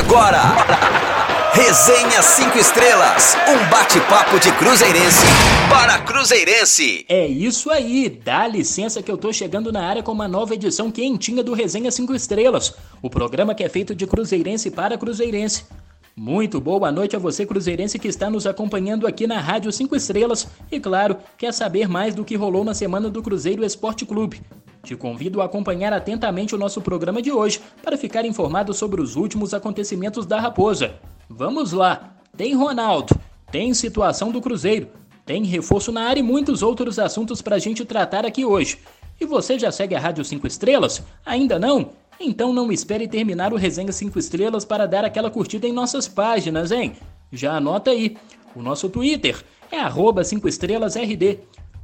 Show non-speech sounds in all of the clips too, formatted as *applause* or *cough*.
Agora, Resenha 5 Estrelas, um bate-papo de Cruzeirense para Cruzeirense. É isso aí, dá licença que eu tô chegando na área com uma nova edição quentinha do Resenha 5 Estrelas, o programa que é feito de Cruzeirense para Cruzeirense. Muito boa noite a você, Cruzeirense, que está nos acompanhando aqui na Rádio 5 Estrelas e, claro, quer saber mais do que rolou na semana do Cruzeiro Esporte Clube. Te convido a acompanhar atentamente o nosso programa de hoje para ficar informado sobre os últimos acontecimentos da Raposa. Vamos lá! Tem Ronaldo, tem situação do Cruzeiro, tem reforço na área e muitos outros assuntos para a gente tratar aqui hoje. E você já segue a Rádio 5 Estrelas? Ainda não? Então não espere terminar o Resenha 5 Estrelas para dar aquela curtida em nossas páginas, hein? Já anota aí. O nosso Twitter é arroba 5 estrelasRD.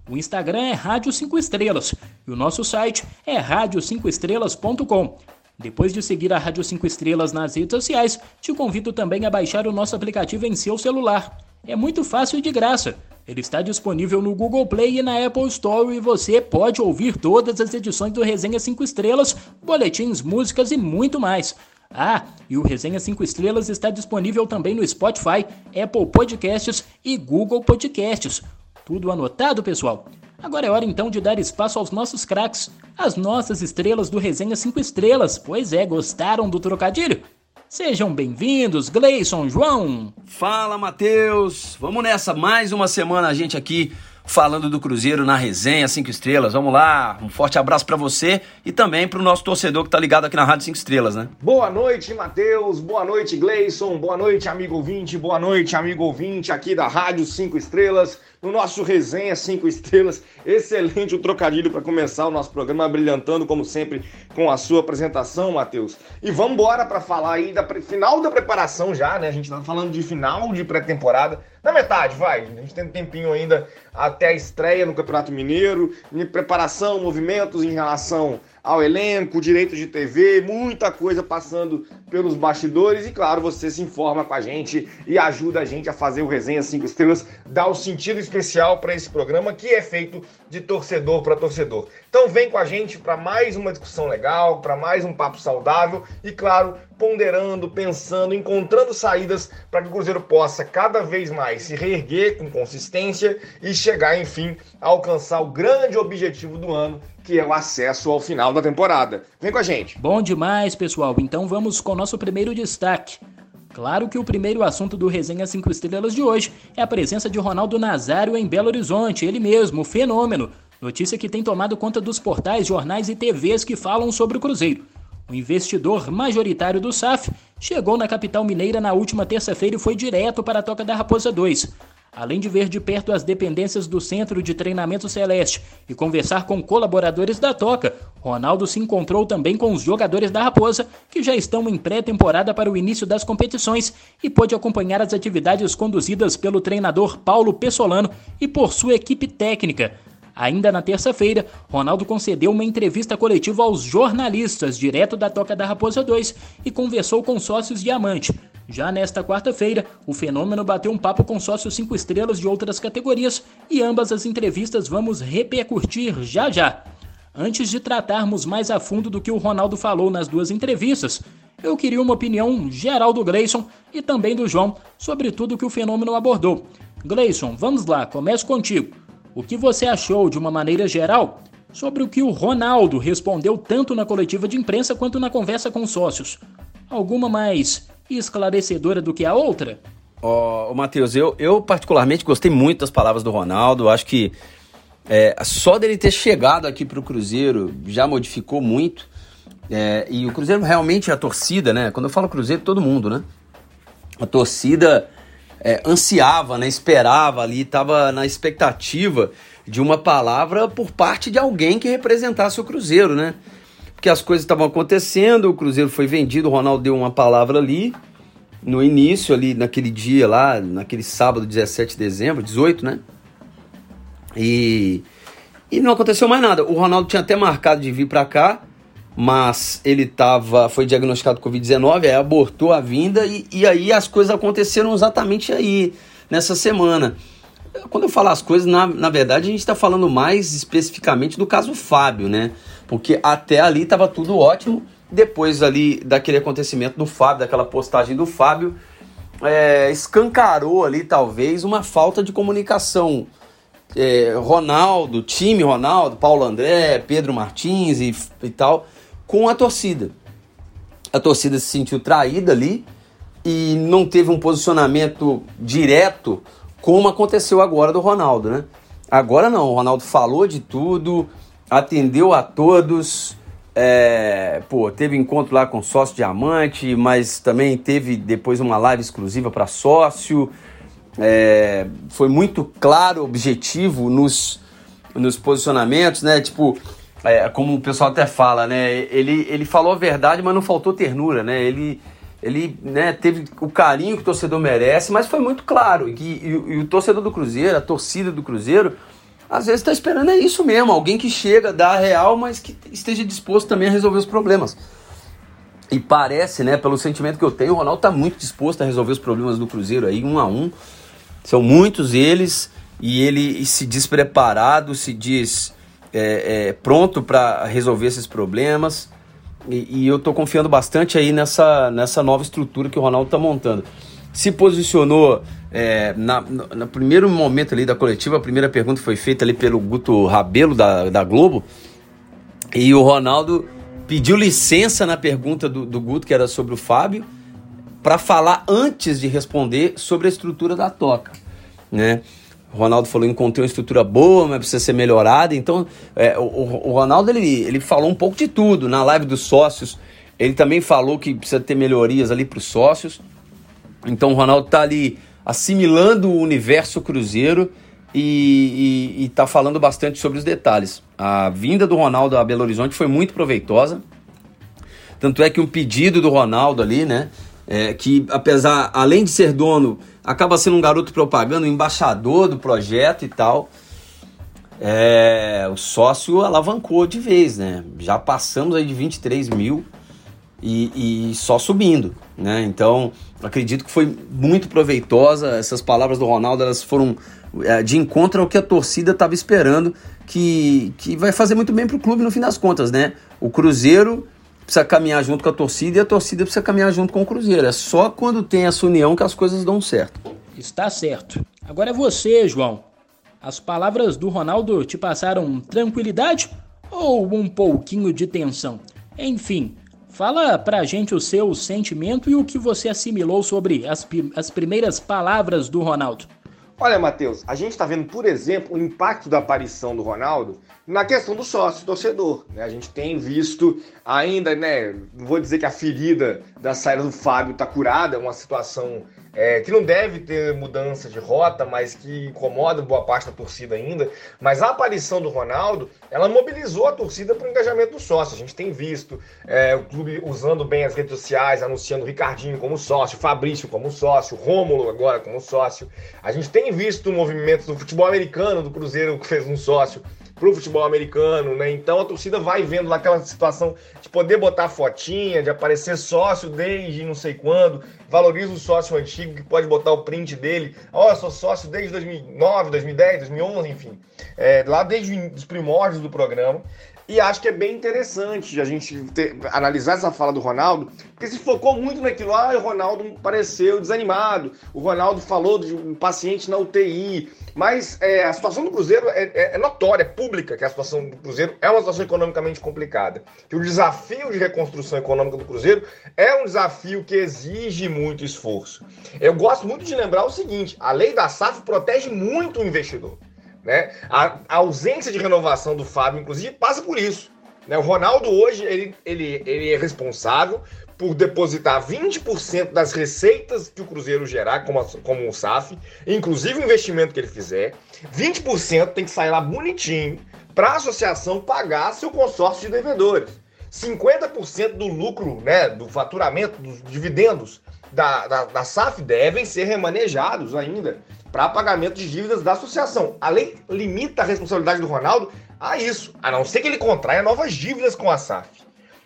O Instagram é Rádio 5 Estrelas e o nosso site é rádio5estrelas.com. Depois de seguir a Rádio 5 Estrelas nas redes sociais, te convido também a baixar o nosso aplicativo em seu celular. É muito fácil e de graça. Ele está disponível no Google Play e na Apple Store e você pode ouvir todas as edições do Resenha 5 Estrelas, boletins, músicas e muito mais. Ah, e o Resenha 5 Estrelas está disponível também no Spotify, Apple Podcasts e Google Podcasts. Tudo anotado, pessoal? Agora é hora então de dar espaço aos nossos craques, as nossas estrelas do Resenha 5 Estrelas. Pois é, gostaram do trocadilho? Sejam bem-vindos, Gleison, João. Fala, Matheus. Vamos nessa, mais uma semana a gente aqui falando do Cruzeiro na resenha 5 estrelas. Vamos lá, um forte abraço para você e também para o nosso torcedor que tá ligado aqui na Rádio 5 Estrelas, né? Boa noite, Matheus. Boa noite, Gleison. Boa noite, amigo ouvinte. Boa noite, amigo ouvinte aqui da Rádio 5 Estrelas no nosso resenha 5 estrelas. Excelente o trocadilho para começar o nosso programa, brilhantando como sempre com a sua apresentação, Matheus. E vamos embora para falar aí da final da preparação já, né? A gente tá falando de final de pré-temporada. Na metade, vai. A gente tem um tempinho ainda até a estreia no Campeonato Mineiro, preparação, movimentos em relação ao elenco, direito de TV, muita coisa passando pelos bastidores e claro, você se informa com a gente e ajuda a gente a fazer o Resenha 5 Estrelas, dá um sentido especial para esse programa que é feito de torcedor para torcedor. Então vem com a gente para mais uma discussão legal, para mais um papo saudável e claro, ponderando, pensando, encontrando saídas para que o Cruzeiro possa cada vez mais se reerguer com consistência e chegar, enfim, a alcançar o grande objetivo do ano, que é o acesso ao final da temporada. Vem com a gente. Bom demais, pessoal. Então vamos com o nosso primeiro destaque. Claro que o primeiro assunto do Resenha 5 Estrelas de hoje é a presença de Ronaldo Nazário em Belo Horizonte, ele mesmo, o fenômeno. Notícia que tem tomado conta dos portais, jornais e TVs que falam sobre o Cruzeiro. O investidor majoritário do SAF chegou na capital mineira na última terça-feira e foi direto para a Toca da Raposa 2. Além de ver de perto as dependências do Centro de Treinamento Celeste e conversar com colaboradores da Toca, Ronaldo se encontrou também com os jogadores da Raposa, que já estão em pré-temporada para o início das competições, e pôde acompanhar as atividades conduzidas pelo treinador Paulo Pessolano e por sua equipe técnica. Ainda na terça-feira, Ronaldo concedeu uma entrevista coletiva aos jornalistas direto da Toca da Raposa 2 e conversou com sócios Diamante. Já nesta quarta-feira, o fenômeno bateu um papo com sócios 5 estrelas de outras categorias e ambas as entrevistas vamos repercutir já já. Antes de tratarmos mais a fundo do que o Ronaldo falou nas duas entrevistas, eu queria uma opinião geral do Gleison e também do João sobre tudo que o fenômeno abordou. Gleison, vamos lá, começo contigo. O que você achou, de uma maneira geral, sobre o que o Ronaldo respondeu tanto na coletiva de imprensa quanto na conversa com sócios? Alguma mais esclarecedora do que a outra? Ó, oh, Matheus, eu, eu particularmente gostei muito das palavras do Ronaldo. Acho que é, só dele ter chegado aqui para o Cruzeiro já modificou muito. É, e o Cruzeiro realmente, a torcida, né? Quando eu falo Cruzeiro, todo mundo, né? A torcida é, ansiava, né, esperava ali, estava na expectativa de uma palavra por parte de alguém que representasse o Cruzeiro, né? Porque as coisas estavam acontecendo, o Cruzeiro foi vendido, o Ronaldo deu uma palavra ali, no início ali, naquele dia lá, naquele sábado, 17 de dezembro, 18, né? E, e não aconteceu mais nada. O Ronaldo tinha até marcado de vir para cá, mas ele tava, foi diagnosticado com Covid-19, aí abortou a vinda e, e aí as coisas aconteceram exatamente aí, nessa semana. Quando eu falo as coisas, na, na verdade a gente está falando mais especificamente do caso Fábio, né? Porque até ali estava tudo ótimo, depois ali daquele acontecimento do Fábio, daquela postagem do Fábio, é, escancarou ali talvez uma falta de comunicação. É, Ronaldo, time Ronaldo, Paulo André, Pedro Martins e, e tal, com a torcida. A torcida se sentiu traída ali e não teve um posicionamento direto como aconteceu agora do Ronaldo, né? Agora não, o Ronaldo falou de tudo, atendeu a todos, é, pô, teve encontro lá com sócio diamante, mas também teve depois uma live exclusiva para sócio. É, foi muito claro, objetivo nos, nos posicionamentos, né? Tipo, é, como o pessoal até fala, né? Ele, ele falou a verdade, mas não faltou ternura, né? Ele, ele né, teve o carinho que o torcedor merece, mas foi muito claro. E, e, e o torcedor do Cruzeiro, a torcida do Cruzeiro, às vezes está esperando é isso mesmo, alguém que chega, dá a real, mas que esteja disposto também a resolver os problemas. E parece, né, pelo sentimento que eu tenho, o Ronaldo está muito disposto a resolver os problemas do Cruzeiro aí, um a um. São muitos eles, e ele se diz preparado, se diz é, é, pronto para resolver esses problemas. E, e eu estou confiando bastante aí nessa, nessa nova estrutura que o Ronaldo está montando. Se posicionou é, na, no, primeiro momento ali da coletiva, a primeira pergunta foi feita ali pelo Guto Rabelo da, da Globo. E o Ronaldo pediu licença na pergunta do, do Guto, que era sobre o Fábio, para falar antes de responder sobre a estrutura da toca. Né? O Ronaldo falou: encontrei uma estrutura boa, mas precisa ser melhorada. Então, é, o, o, Ronaldo ele, ele falou um pouco de tudo. Na live dos sócios, ele também falou que precisa ter melhorias ali para os sócios. Então, o Ronaldo está ali assimilando o universo Cruzeiro e está falando bastante sobre os detalhes. A vinda do Ronaldo a Belo Horizonte foi muito proveitosa. Tanto é que um pedido do Ronaldo ali, né? É, que apesar, além de ser dono acaba sendo um garoto propaganda, um embaixador do projeto e tal. É, o sócio alavancou de vez, né? Já passamos aí de 23 mil e, e só subindo, né? Então, acredito que foi muito proveitosa. Essas palavras do Ronaldo, elas foram é, de encontro ao que a torcida estava esperando, que, que vai fazer muito bem para o clube no fim das contas, né? O Cruzeiro precisa caminhar junto com a torcida e a torcida precisa caminhar junto com o Cruzeiro. É só quando tem essa união que as coisas dão certo. Está certo. Agora é você, João. As palavras do Ronaldo te passaram tranquilidade ou um pouquinho de tensão? Enfim, fala pra gente o seu sentimento e o que você assimilou sobre as, as primeiras palavras do Ronaldo. Olha, Matheus, a gente está vendo, por exemplo, o impacto da aparição do Ronaldo na questão do sócio torcedor. Né? A gente tem visto ainda, né? Não vou dizer que a ferida da saída do Fábio está curada, é uma situação é, que não deve ter mudança de rota, mas que incomoda boa parte da torcida ainda. Mas a aparição do Ronaldo, ela mobilizou a torcida para o engajamento do sócio. A gente tem visto é, o clube usando bem as redes sociais, anunciando o Ricardinho como sócio, Fabrício como sócio, Rômulo agora como sócio. A gente tem visto movimentos do futebol americano, do Cruzeiro que fez um sócio pro futebol americano, né? Então a torcida vai vendo lá aquela situação de poder botar fotinha, de aparecer sócio desde não sei quando, valoriza o sócio antigo que pode botar o print dele. Ó, oh, sou sócio desde 2009, 2010, 2011, enfim, é, lá desde os primórdios do programa. E acho que é bem interessante a gente ter, analisar essa fala do Ronaldo, porque se focou muito naquilo, ah, o Ronaldo pareceu desanimado, o Ronaldo falou de um paciente na UTI, mas é, a situação do Cruzeiro é, é, é, notória, é pública que a situação do Cruzeiro é uma situação economicamente complicada. Que o desafio de reconstrução econômica do Cruzeiro é um desafio que exige muito esforço. Eu gosto muito de lembrar o seguinte: a lei da SAF protege muito o investidor. Né? A, a ausência de renovação do Fábio, inclusive, passa por isso. Né? O Ronaldo hoje ele, ele, ele é responsável por depositar 20% das receitas que o Cruzeiro gerar como, como um SAF, inclusive o investimento que ele fizer. 20% tem que sair lá bonitinho para a associação pagar seu consórcio de devedores. 50% do lucro, né, do faturamento, dos dividendos da, da, da SAF devem ser remanejados ainda para pagamento de dívidas da associação. A lei limita a responsabilidade do Ronaldo a isso, a não ser que ele contraia novas dívidas com a SAF.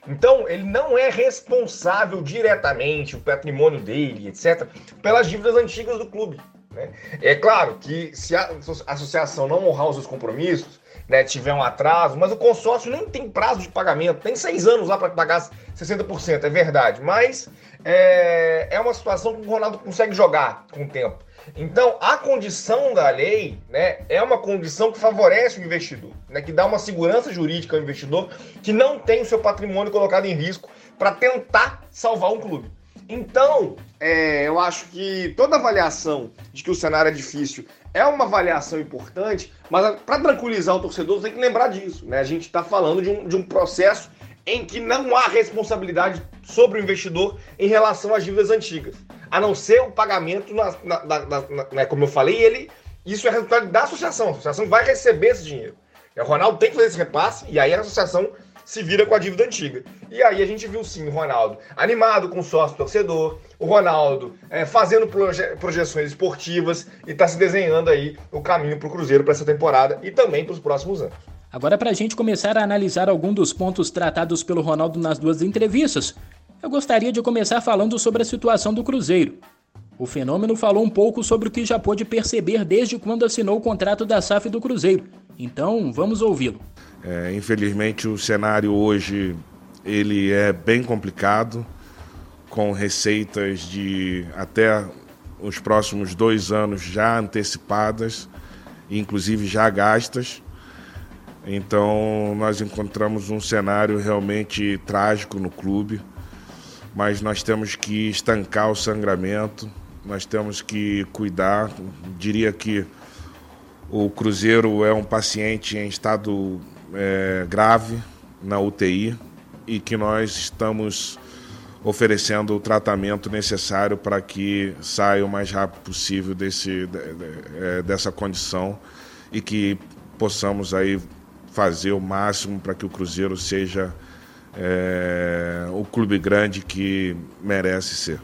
Então, ele não é responsável diretamente, o patrimônio dele, etc., pelas dívidas antigas do clube. Né? É claro que se a associação não honrar os seus compromissos, né, tiver um atraso, mas o consórcio nem tem prazo de pagamento, tem seis anos lá para pagar 60%, é verdade. Mas é, é uma situação que o Ronaldo consegue jogar com o tempo. Então, a condição da lei né, é uma condição que favorece o investidor, né, que dá uma segurança jurídica ao investidor que não tem o seu patrimônio colocado em risco para tentar salvar um clube. Então, é, eu acho que toda avaliação de que o cenário é difícil é uma avaliação importante, mas para tranquilizar o torcedor, tem que lembrar disso. Né? A gente está falando de um, de um processo em que não há responsabilidade sobre o investidor em relação às dívidas antigas, a não ser o pagamento, na, na, na, né, como eu falei, ele isso é resultado da associação. A associação vai receber esse dinheiro. O Ronaldo tem que fazer esse repasse e aí a associação se vira com a dívida antiga. E aí a gente viu sim o Ronaldo animado com o sócio torcedor, o Ronaldo é, fazendo proje projeções esportivas e está se desenhando aí o caminho para o Cruzeiro para essa temporada e também para os próximos anos. Agora, para a gente começar a analisar algum dos pontos tratados pelo Ronaldo nas duas entrevistas, eu gostaria de começar falando sobre a situação do Cruzeiro. O fenômeno falou um pouco sobre o que já pôde perceber desde quando assinou o contrato da SAF do Cruzeiro. Então, vamos ouvi-lo. É, infelizmente, o cenário hoje ele é bem complicado, com receitas de até os próximos dois anos já antecipadas, inclusive já gastas. Então, nós encontramos um cenário realmente trágico no clube, mas nós temos que estancar o sangramento, nós temos que cuidar. Diria que o Cruzeiro é um paciente em estado é, grave na UTI e que nós estamos oferecendo o tratamento necessário para que saia o mais rápido possível desse, é, dessa condição e que possamos aí fazer o máximo para que o Cruzeiro seja é, o clube grande que merece ser.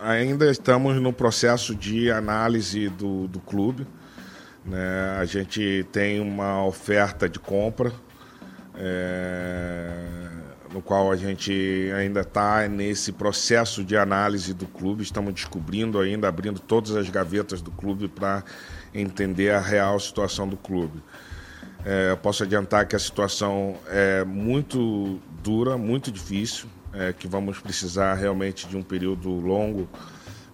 Ainda estamos no processo de análise do, do clube. Né? A gente tem uma oferta de compra, é, no qual a gente ainda está nesse processo de análise do clube. Estamos descobrindo ainda, abrindo todas as gavetas do clube para entender a real situação do clube. É, posso adiantar que a situação é muito dura, muito difícil, é, que vamos precisar realmente de um período longo,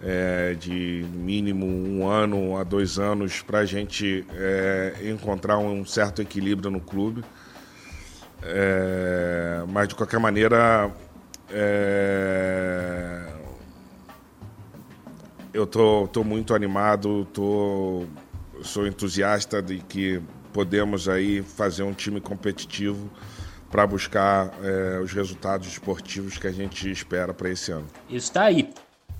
é, de mínimo um ano a dois anos, para a gente é, encontrar um certo equilíbrio no clube. É, mas, de qualquer maneira, é, eu tô, tô muito animado, tô, sou entusiasta de que podemos aí fazer um time competitivo para buscar é, os resultados esportivos que a gente espera para esse ano. Está aí.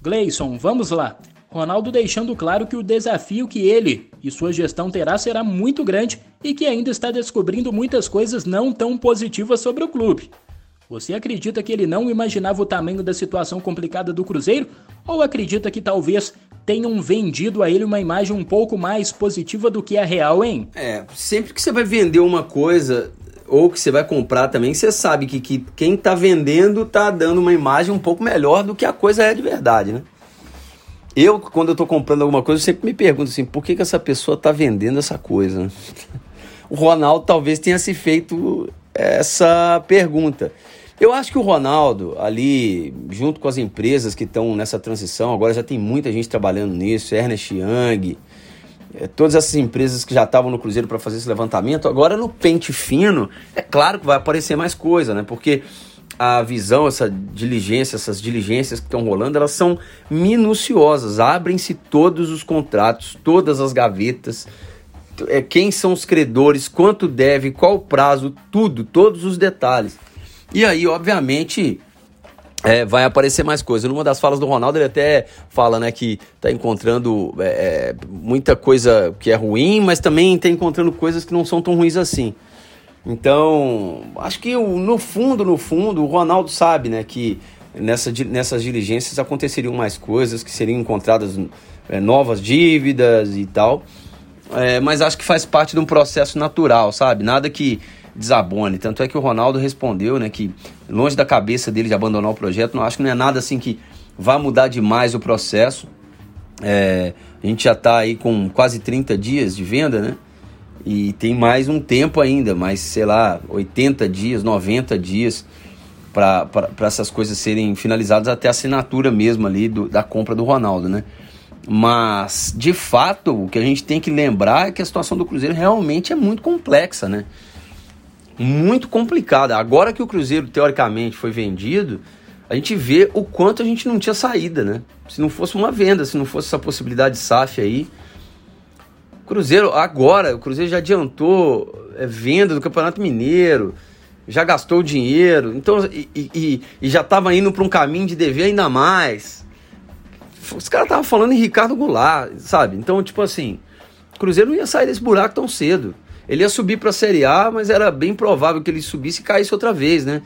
Gleison, vamos lá. Ronaldo deixando claro que o desafio que ele e sua gestão terá será muito grande e que ainda está descobrindo muitas coisas não tão positivas sobre o clube. Você acredita que ele não imaginava o tamanho da situação complicada do Cruzeiro? Ou acredita que talvez tenham vendido a ele uma imagem um pouco mais positiva do que a real, hein? É, sempre que você vai vender uma coisa ou que você vai comprar também, você sabe que, que quem está vendendo está dando uma imagem um pouco melhor do que a coisa é de verdade, né? Eu, quando eu estou comprando alguma coisa, eu sempre me pergunto assim, por que, que essa pessoa está vendendo essa coisa? *laughs* o Ronaldo talvez tenha se feito essa pergunta. Eu acho que o Ronaldo, ali, junto com as empresas que estão nessa transição, agora já tem muita gente trabalhando nisso, Ernest Young, é, todas essas empresas que já estavam no Cruzeiro para fazer esse levantamento, agora no pente fino, é claro que vai aparecer mais coisa, né? Porque a visão, essa diligência, essas diligências que estão rolando, elas são minuciosas. Abrem-se todos os contratos, todas as gavetas, é, quem são os credores, quanto deve, qual o prazo, tudo, todos os detalhes. E aí, obviamente, é, vai aparecer mais coisa. Numa das falas do Ronaldo, ele até fala né, que está encontrando é, é, muita coisa que é ruim, mas também está encontrando coisas que não são tão ruins assim. Então, acho que no fundo, no fundo, o Ronaldo sabe né, que nessa, nessas diligências aconteceriam mais coisas, que seriam encontradas é, novas dívidas e tal. É, mas acho que faz parte de um processo natural, sabe? Nada que desabone. Tanto é que o Ronaldo respondeu, né, que longe da cabeça dele de abandonar o projeto, não acho que não é nada assim que vá mudar demais o processo. É, a gente já está aí com quase 30 dias de venda, né? E tem mais um tempo ainda, mais, sei lá, 80 dias, 90 dias para essas coisas serem finalizadas até a assinatura mesmo ali do, da compra do Ronaldo, né? Mas, de fato, o que a gente tem que lembrar é que a situação do Cruzeiro realmente é muito complexa, né? Muito complicada. Agora que o Cruzeiro, teoricamente, foi vendido, a gente vê o quanto a gente não tinha saída, né? Se não fosse uma venda, se não fosse essa possibilidade de SAF aí. Cruzeiro, agora, o Cruzeiro já adiantou é, venda do Campeonato Mineiro, já gastou dinheiro, então, e, e, e já estava indo para um caminho de dever ainda mais. Os caras estavam falando em Ricardo Goulart, sabe? Então, tipo assim, o Cruzeiro não ia sair desse buraco tão cedo. Ele ia subir para a Série A, mas era bem provável que ele subisse e caísse outra vez, né?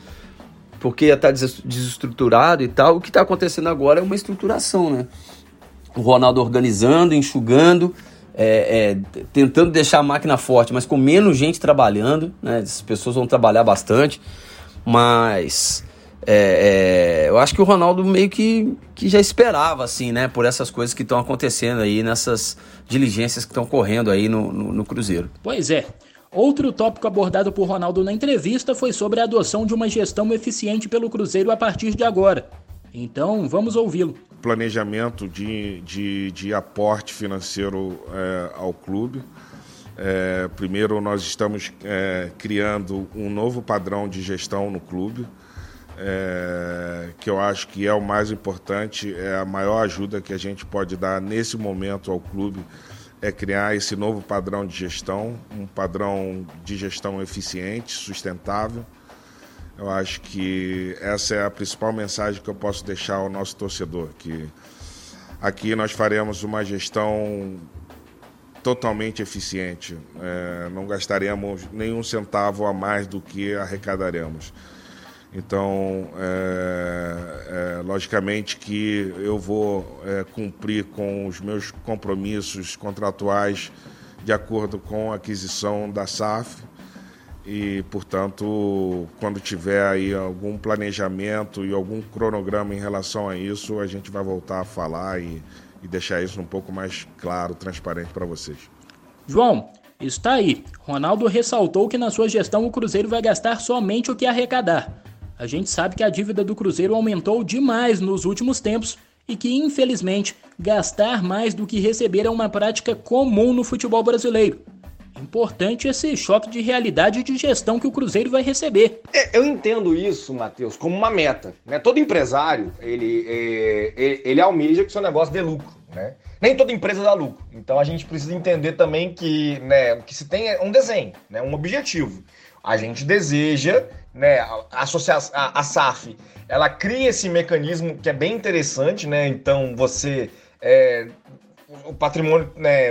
Porque ia estar tá desestruturado e tal. O que está acontecendo agora é uma estruturação, né? O Ronaldo organizando, enxugando, é, é, tentando deixar a máquina forte, mas com menos gente trabalhando, né? As pessoas vão trabalhar bastante, mas é, é, eu acho que o Ronaldo meio que, que já esperava, assim, né? Por essas coisas que estão acontecendo aí, nessas diligências que estão correndo aí no, no, no, Cruzeiro. Pois é. Outro tópico abordado por Ronaldo na entrevista foi sobre a adoção de uma gestão eficiente pelo Cruzeiro a partir de agora. Então, vamos ouvi-lo. Planejamento de, de, de aporte financeiro é, ao clube. É, primeiro, nós estamos é, criando um novo padrão de gestão no clube é, que eu acho que é o mais importante, é a maior ajuda que a gente pode dar nesse momento ao clube, é criar esse novo padrão de gestão, um padrão de gestão eficiente, sustentável. Eu acho que essa é a principal mensagem que eu posso deixar ao nosso torcedor, que aqui nós faremos uma gestão totalmente eficiente, é, não gastaremos nenhum centavo a mais do que arrecadaremos. Então, é, é, logicamente que eu vou é, cumprir com os meus compromissos contratuais de acordo com a aquisição da SAF e, portanto, quando tiver aí algum planejamento e algum cronograma em relação a isso, a gente vai voltar a falar e, e deixar isso um pouco mais claro, transparente para vocês. João, está aí. Ronaldo ressaltou que na sua gestão o Cruzeiro vai gastar somente o que arrecadar. A gente sabe que a dívida do Cruzeiro aumentou demais nos últimos tempos e que, infelizmente, gastar mais do que receber é uma prática comum no futebol brasileiro. Importante esse choque de realidade de gestão que o Cruzeiro vai receber. É, eu entendo isso, Matheus, como uma meta. Né? Todo empresário, ele, é, ele, ele almeja que seu negócio dê lucro. Né? Nem toda empresa dá lucro. Então a gente precisa entender também que, né, que se tem um desenho, né, um objetivo. A gente deseja né, a, a, a SAF, ela cria esse mecanismo que é bem interessante, né? Então você é, o patrimônio né,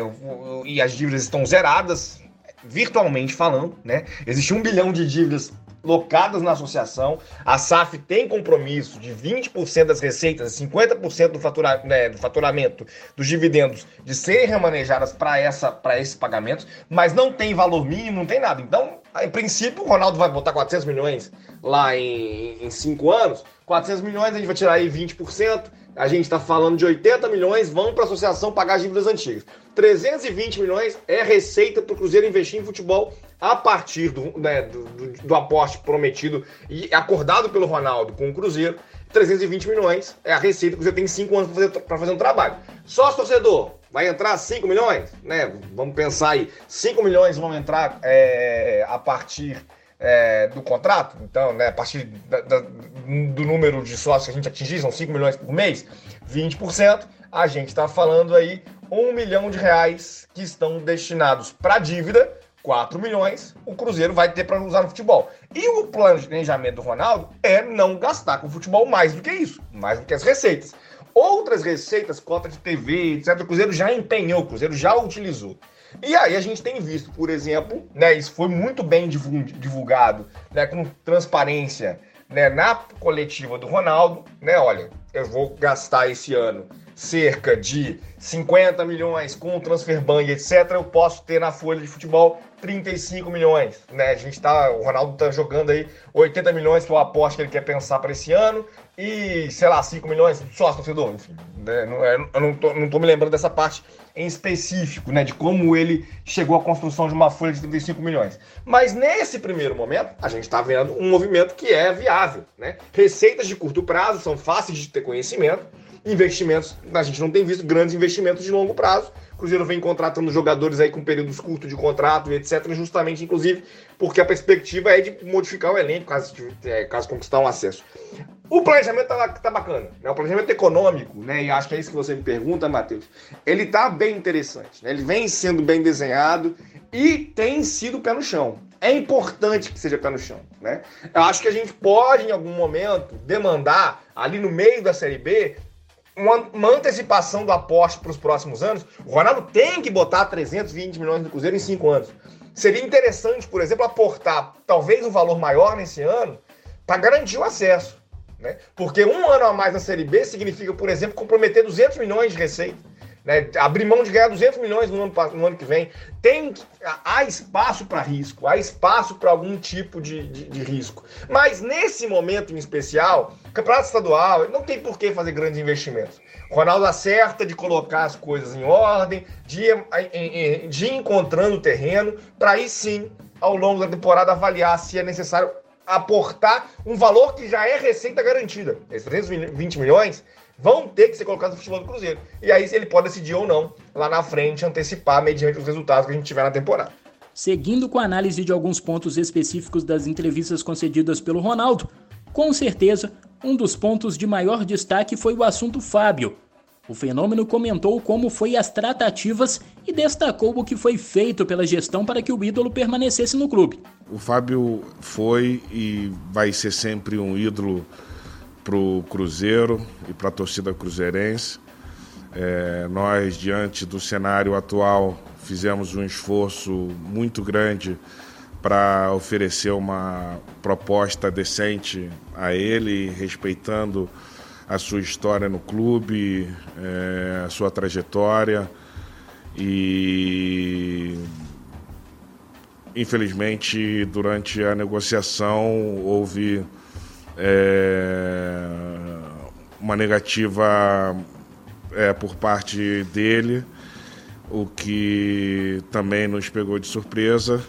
e as dívidas estão zeradas, virtualmente falando, né? Existe um bilhão de dívidas locadas na associação. A SAF tem compromisso de 20% das receitas, 50% do, fatura, né, do faturamento dos dividendos de serem remanejadas para esses pagamentos, mas não tem valor mínimo, não tem nada. Então, em princípio, o Ronaldo vai botar 400 milhões lá em 5 anos. 400 milhões, a gente vai tirar aí 20%. A gente está falando de 80 milhões, vão para a associação pagar as dívidas antigas. 320 milhões é receita para o Cruzeiro investir em futebol a partir do, né, do, do, do, aporte prometido e acordado pelo Ronaldo com o Cruzeiro. 320 milhões é a receita que o Cruzeiro tem 5 anos para fazer, fazer um trabalho. Sócio torcedor, vai entrar 5 milhões? Né? Vamos pensar aí. 5 milhões vão entrar é, a partir é, do contrato, então, né, a partir da, da, do número de sócios que a gente atingir, são 5 milhões por mês, 20%, a gente está falando aí 1 milhão de reais que estão destinados para dívida, 4 milhões, o Cruzeiro vai ter para usar no futebol. E o planejamento do Ronaldo é não gastar com o futebol mais do que isso, mais do que as receitas. Outras receitas, cota de TV, etc., o Cruzeiro já empenhou, o Cruzeiro já utilizou. E aí a gente tem visto, por exemplo, né, isso foi muito bem divulgado, né, com transparência, né, na coletiva do Ronaldo, né, olha, eu vou gastar esse ano cerca de 50 milhões com transfer ban etc, eu posso ter na folha de futebol 35 milhões, né? A gente tá, o Ronaldo tá jogando aí 80 milhões que eu aposto que ele quer pensar para esse ano e, sei lá, 5 milhões só torcedor, enfim, Né? É, eu não tô, não tô me lembrando dessa parte em específico, né? De como ele chegou à construção de uma folha de 35 milhões. Mas nesse primeiro momento, a gente está vendo um movimento que é viável, né? Receitas de curto prazo são fáceis de ter conhecimento. Investimentos, a gente não tem visto grandes investimentos de longo prazo. O Cruzeiro vem contratando jogadores aí com períodos curtos de contrato e etc. Justamente, inclusive, porque a perspectiva é de modificar o elenco caso, é, caso conquistar um acesso. O planejamento tá, tá bacana, né? O planejamento econômico, né? E acho que é isso que você me pergunta, Matheus. Ele tá bem interessante, né? Ele vem sendo bem desenhado e tem sido pé no chão. É importante que seja pé no chão, né? Eu acho que a gente pode, em algum momento, demandar, ali no meio da Série B, uma, uma antecipação do aporte para os próximos anos. O Ronaldo tem que botar 320 milhões no Cruzeiro em cinco anos. Seria interessante, por exemplo, aportar talvez um valor maior nesse ano para garantir o acesso. Né? Porque um ano a mais na Série B significa, por exemplo, comprometer 200 milhões de receita. Né? Abrir mão de ganhar 200 milhões no ano, no ano que vem. Tem, há espaço para risco, há espaço para algum tipo de, de, de, risco. Mas nesse momento em especial, campeonato estadual, não tem por que fazer grandes investimentos. Ronaldo acerta de colocar as coisas em ordem, de, de ir encontrando o terreno, para aí sim, ao longo da temporada, avaliar se é necessário aportar um valor que já é receita garantida. Esses 320 milhões vão ter que ser colocados no futebol do Cruzeiro. E aí ele pode decidir ou não, lá na frente, antecipar mediante os resultados que a gente tiver na temporada. Seguindo com a análise de alguns pontos específicos das entrevistas concedidas pelo Ronaldo, com certeza, um dos pontos de maior destaque foi o assunto Fábio, o fenômeno comentou como foi as tratativas e destacou o que foi feito pela gestão para que o ídolo permanecesse no clube. O Fábio foi e vai ser sempre um ídolo para o Cruzeiro e para a torcida cruzeirense. É, nós, diante do cenário atual, fizemos um esforço muito grande para oferecer uma proposta decente a ele, respeitando a sua história no clube, é, a sua trajetória e infelizmente durante a negociação houve é, uma negativa é, por parte dele, o que também nos pegou de surpresa,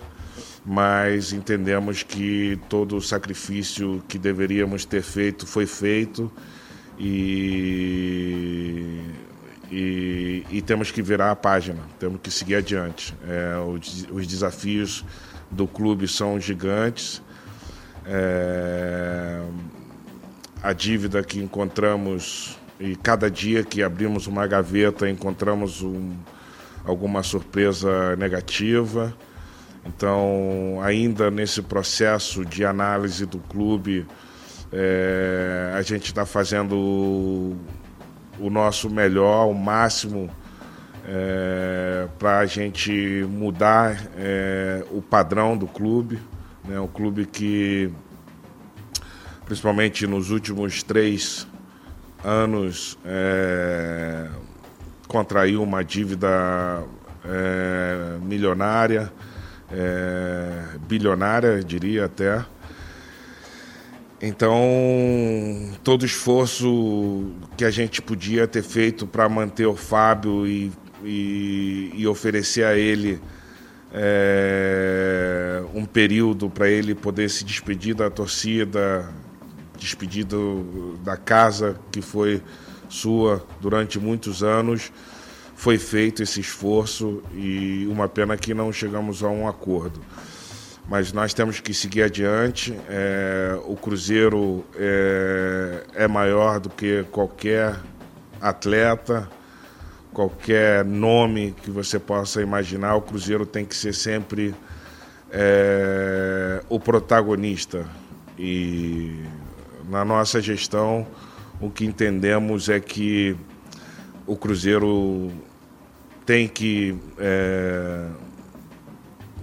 mas entendemos que todo o sacrifício que deveríamos ter feito foi feito e, e, e, temos que virar a página, temos que seguir adiante. É, os, os, desafios do clube são gigantes. É, a dívida que encontramos e cada dia que abrimos uma gaveta encontramos um, alguma surpresa negativa. Então, ainda nesse processo de análise do clube, é, a gente está fazendo o, o, nosso melhor, o máximo, é, para a gente mudar é, o padrão do clube. Né? Um clube que, principalmente nos últimos três anos, é, contraiu uma dívida é, milionária, é, bilionária, diria até. Então, todo esforço que a gente podia ter feito para manter o Fábio e, e, e oferecer a ele é, um período para ele poder se despedir da torcida, despedir da casa que foi sua durante muitos anos, foi feito esse esforço e uma pena que não chegamos a um acordo. Mas nós temos que seguir adiante. É, o Cruzeiro é, é, maior do que qualquer atleta, qualquer nome que você possa imaginar. O Cruzeiro tem que ser sempre é, o protagonista. E na nossa gestão, o que entendemos é que o Cruzeiro tem que é,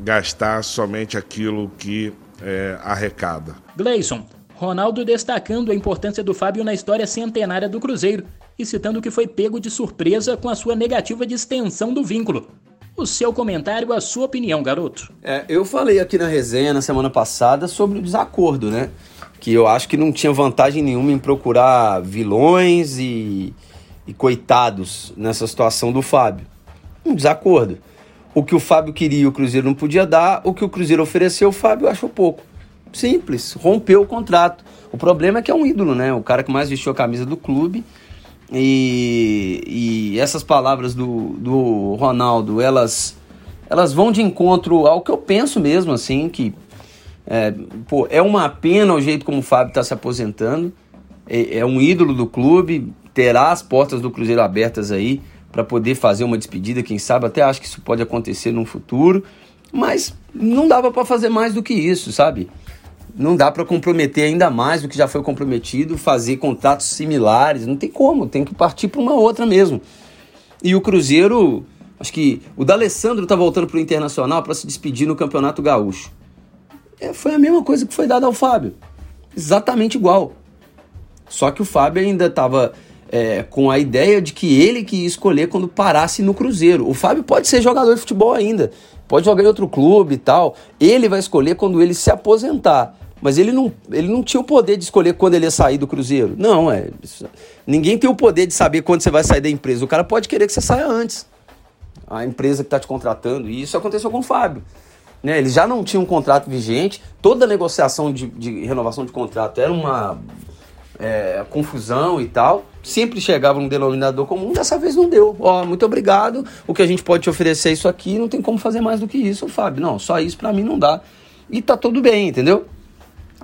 gastar somente aquilo que é, arrecada. Gleison, Ronaldo destacando a importância do Fábio na história centenária do Cruzeiro e citando que foi pego de surpresa com a sua negativa de extensão do vínculo. O seu comentário, a sua opinião, garoto. É, eu falei aqui na resenha na semana passada sobre o desacordo, né? Que eu acho que não tinha vantagem nenhuma em procurar vilões e e coitados nessa situação do Fábio? Um desacordo. O que o Fábio queria o Cruzeiro não podia dar, o que o Cruzeiro ofereceu o Fábio achou pouco. Simples, rompeu o contrato. O problema é que é um ídolo, né? O cara que mais vestiu a camisa do clube. E, e essas palavras do, do Ronaldo, elas, elas vão de encontro ao que eu penso mesmo, assim, que é, pô, é uma pena o jeito como o Fábio está se aposentando. É, é, um ídolo do clube, terá as portas do Cruzeiro abertas aí para poder fazer uma despedida, quem sabe. Até acho que isso pode acontecer no futuro, mas não dava para fazer mais do que isso, sabe? Não dá para comprometer ainda mais do que já foi comprometido, fazer contratos similares, não tem como, tem que partir para uma outra mesmo. E o Cruzeiro, acho que o D'Alessandro tá voltando para o Internacional para se despedir no Campeonato Gaúcho. É, foi a mesma coisa que foi dada ao Fábio. Exatamente igual. Só que o Fábio ainda estava é, com a ideia de que ele que ia escolher quando parasse no Cruzeiro. O Fábio pode ser jogador de futebol ainda, pode jogar em outro clube e tal. Ele vai escolher quando ele se aposentar. Mas ele não, ele não tinha o poder de escolher quando ele ia sair do Cruzeiro. Não, é. Ninguém tem o poder de saber quando você vai sair da empresa. O cara pode querer que você saia antes. A empresa que está te contratando. E isso aconteceu com o Fábio. Né? Eles já não tinham um contrato vigente, toda negociação de, de renovação de contrato era uma é, confusão e tal. Sempre chegava um denominador comum, dessa vez não deu. Ó, muito obrigado, o que a gente pode te oferecer é isso aqui, não tem como fazer mais do que isso, Fábio. Não, só isso para mim não dá. E tá tudo bem, entendeu?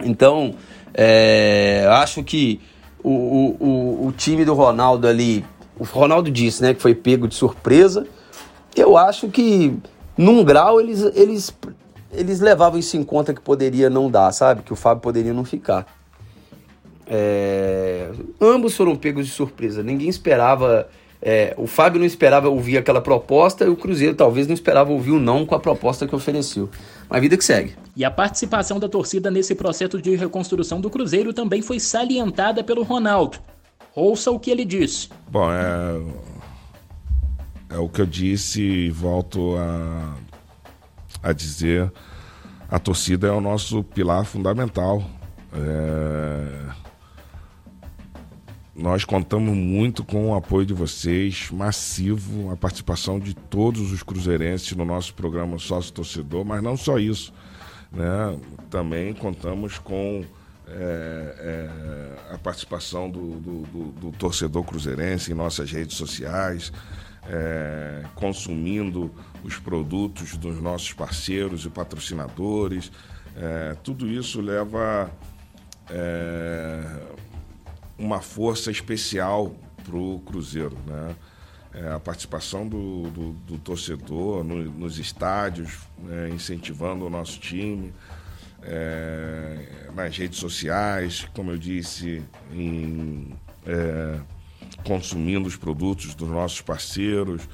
Então, é, acho que o, o, o, time do Ronaldo ali, o Ronaldo disse, né, que foi pego de surpresa. Eu acho que num grau eles, eles, eles levavam isso em conta que poderia não dar, sabe? Que o Fábio poderia não ficar. É... Ambos foram pegos de surpresa. Ninguém esperava. É... o Fábio não esperava ouvir aquela proposta e o Cruzeiro talvez não esperava ouvir o não com a proposta que ofereceu. Mas vida que segue. E a participação da torcida nesse processo de reconstrução do Cruzeiro também foi salientada pelo Ronaldo. Ouça o que ele disse. Bom, é é o que eu disse e volto a, a dizer. A torcida é o nosso pilar fundamental. É... Nós contamos muito com o apoio de vocês, massivo, a participação de todos os cruzeirenses no nosso programa Sócio Torcedor, mas não só isso. Né? Também contamos com é, é, a participação do, do, do, do torcedor cruzeirense em nossas redes sociais é, consumindo os produtos dos nossos parceiros e patrocinadores. É, tudo isso leva é, uma força especial para o Cruzeiro. Né? É, a participação do, do, do torcedor no, nos estádios, né? incentivando o nosso time. É, nas redes sociais, como eu disse, em é, consumindo os produtos dos nossos parceiros.